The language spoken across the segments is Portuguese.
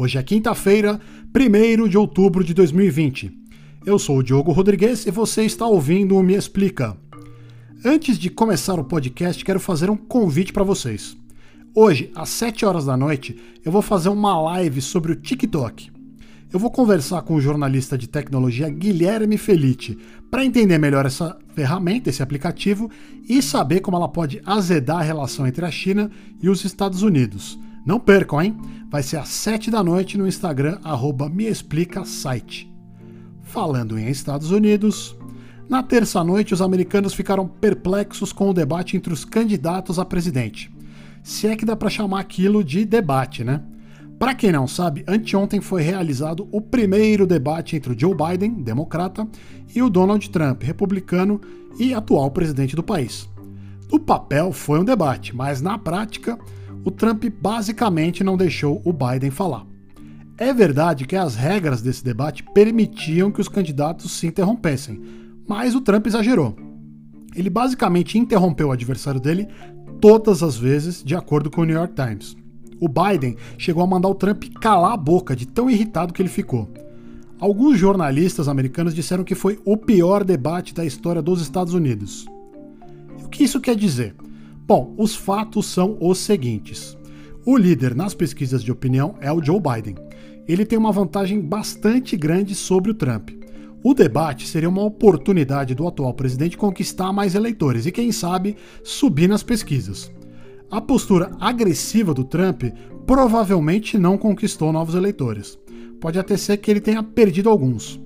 Hoje é quinta-feira, 1 de outubro de 2020. Eu sou o Diogo Rodrigues e você está ouvindo o Me Explica. Antes de começar o podcast, quero fazer um convite para vocês. Hoje, às 7 horas da noite, eu vou fazer uma live sobre o TikTok. Eu vou conversar com o jornalista de tecnologia Guilherme Felite para entender melhor essa ferramenta, esse aplicativo e saber como ela pode azedar a relação entre a China e os Estados Unidos. Não percam, hein? Vai ser às 7 da noite no Instagram, arroba meexplicasite. Falando em Estados Unidos, na terça-noite os americanos ficaram perplexos com o debate entre os candidatos a presidente. Se é que dá para chamar aquilo de debate, né? Para quem não sabe, anteontem foi realizado o primeiro debate entre o Joe Biden, democrata, e o Donald Trump, republicano e atual presidente do país. No papel foi um debate, mas na prática o Trump basicamente não deixou o Biden falar. É verdade que as regras desse debate permitiam que os candidatos se interrompessem, mas o Trump exagerou. Ele basicamente interrompeu o adversário dele todas as vezes, de acordo com o New York Times. O Biden chegou a mandar o Trump calar a boca de tão irritado que ele ficou. Alguns jornalistas americanos disseram que foi o pior debate da história dos Estados Unidos. E o que isso quer dizer? Bom, os fatos são os seguintes. O líder nas pesquisas de opinião é o Joe Biden. Ele tem uma vantagem bastante grande sobre o Trump. O debate seria uma oportunidade do atual presidente conquistar mais eleitores e, quem sabe, subir nas pesquisas. A postura agressiva do Trump provavelmente não conquistou novos eleitores. Pode até ser que ele tenha perdido alguns.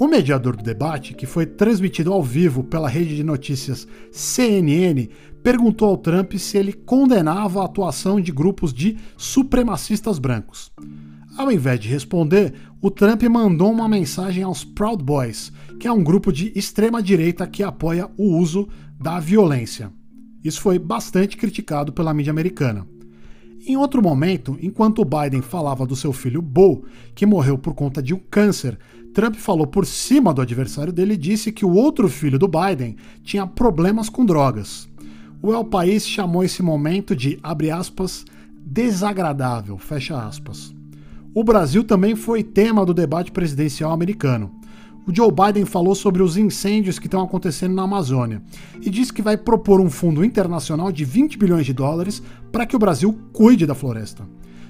O mediador do debate, que foi transmitido ao vivo pela rede de notícias CNN, perguntou ao Trump se ele condenava a atuação de grupos de supremacistas brancos. Ao invés de responder, o Trump mandou uma mensagem aos Proud Boys, que é um grupo de extrema-direita que apoia o uso da violência. Isso foi bastante criticado pela mídia americana. Em outro momento, enquanto Biden falava do seu filho Bo, que morreu por conta de um câncer, Trump falou por cima do adversário dele e disse que o outro filho do Biden tinha problemas com drogas. O El País chamou esse momento de, abre aspas, desagradável, fecha aspas. O Brasil também foi tema do debate presidencial americano o Joe Biden falou sobre os incêndios que estão acontecendo na Amazônia e disse que vai propor um fundo internacional de 20 bilhões de dólares para que o Brasil cuide da floresta.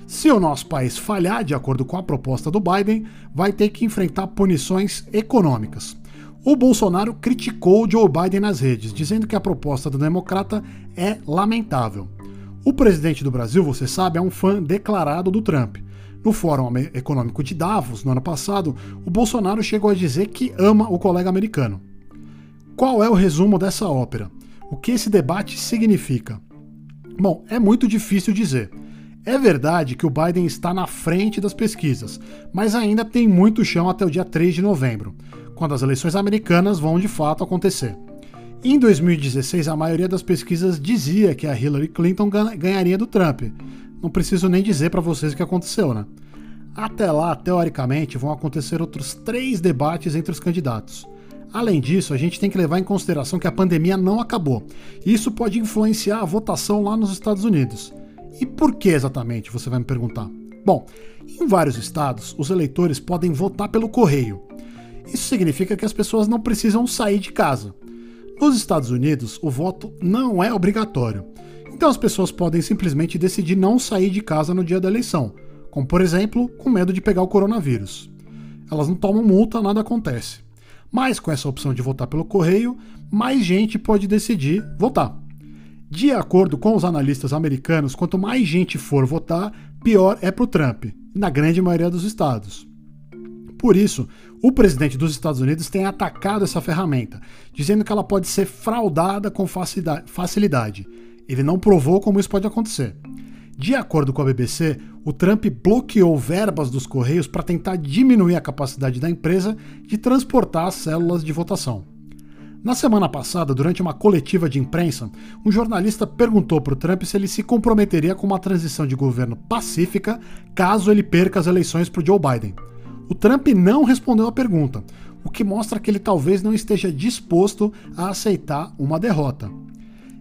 Se o nosso país falhar, de acordo com a proposta do Biden, vai ter que enfrentar punições econômicas. O Bolsonaro criticou o Joe Biden nas redes, dizendo que a proposta do democrata é lamentável. O presidente do Brasil, você sabe, é um fã declarado do Trump no Fórum Econômico de Davos, no ano passado, o Bolsonaro chegou a dizer que ama o colega americano. Qual é o resumo dessa ópera? O que esse debate significa? Bom, é muito difícil dizer. É verdade que o Biden está na frente das pesquisas, mas ainda tem muito chão até o dia 3 de novembro, quando as eleições americanas vão de fato acontecer. Em 2016, a maioria das pesquisas dizia que a Hillary Clinton ganharia do Trump, não preciso nem dizer para vocês o que aconteceu, né? Até lá, teoricamente, vão acontecer outros três debates entre os candidatos. Além disso, a gente tem que levar em consideração que a pandemia não acabou. Isso pode influenciar a votação lá nos Estados Unidos. E por que exatamente, você vai me perguntar? Bom, em vários estados, os eleitores podem votar pelo correio. Isso significa que as pessoas não precisam sair de casa. Nos Estados Unidos, o voto não é obrigatório. Então as pessoas podem simplesmente decidir não sair de casa no dia da eleição, como por exemplo, com medo de pegar o coronavírus. Elas não tomam multa, nada acontece. Mas com essa opção de votar pelo correio, mais gente pode decidir votar. De acordo com os analistas americanos, quanto mais gente for votar, pior é para o Trump, na grande maioria dos estados. Por isso, o presidente dos Estados Unidos tem atacado essa ferramenta, dizendo que ela pode ser fraudada com facilidade ele não provou como isso pode acontecer. De acordo com a BBC, o Trump bloqueou verbas dos Correios para tentar diminuir a capacidade da empresa de transportar as células de votação. Na semana passada, durante uma coletiva de imprensa, um jornalista perguntou para o Trump se ele se comprometeria com uma transição de governo pacífica caso ele perca as eleições para Joe Biden. O Trump não respondeu à pergunta, o que mostra que ele talvez não esteja disposto a aceitar uma derrota.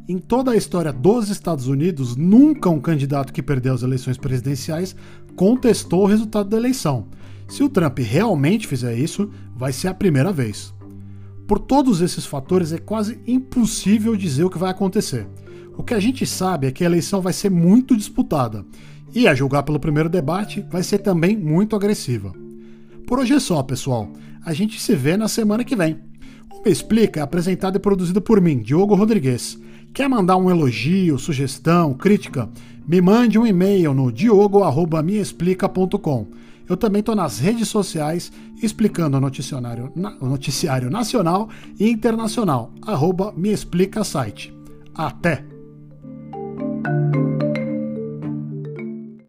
Em toda a história dos Estados Unidos, nunca um candidato que perdeu as eleições presidenciais contestou o resultado da eleição. Se o Trump realmente fizer isso, vai ser a primeira vez. Por todos esses fatores, é quase impossível dizer o que vai acontecer. O que a gente sabe é que a eleição vai ser muito disputada, e a julgar pelo primeiro debate, vai ser também muito agressiva. Por hoje é só, pessoal. A gente se vê na semana que vem. O Me Explica é apresentado e produzido por mim, Diogo Rodrigues. Quer mandar um elogio, sugestão, crítica? Me mande um e-mail no diogo@meexplica.com. Eu também estou nas redes sociais explicando o noticiário, o noticiário nacional e internacional. Arroba me explica site. Até!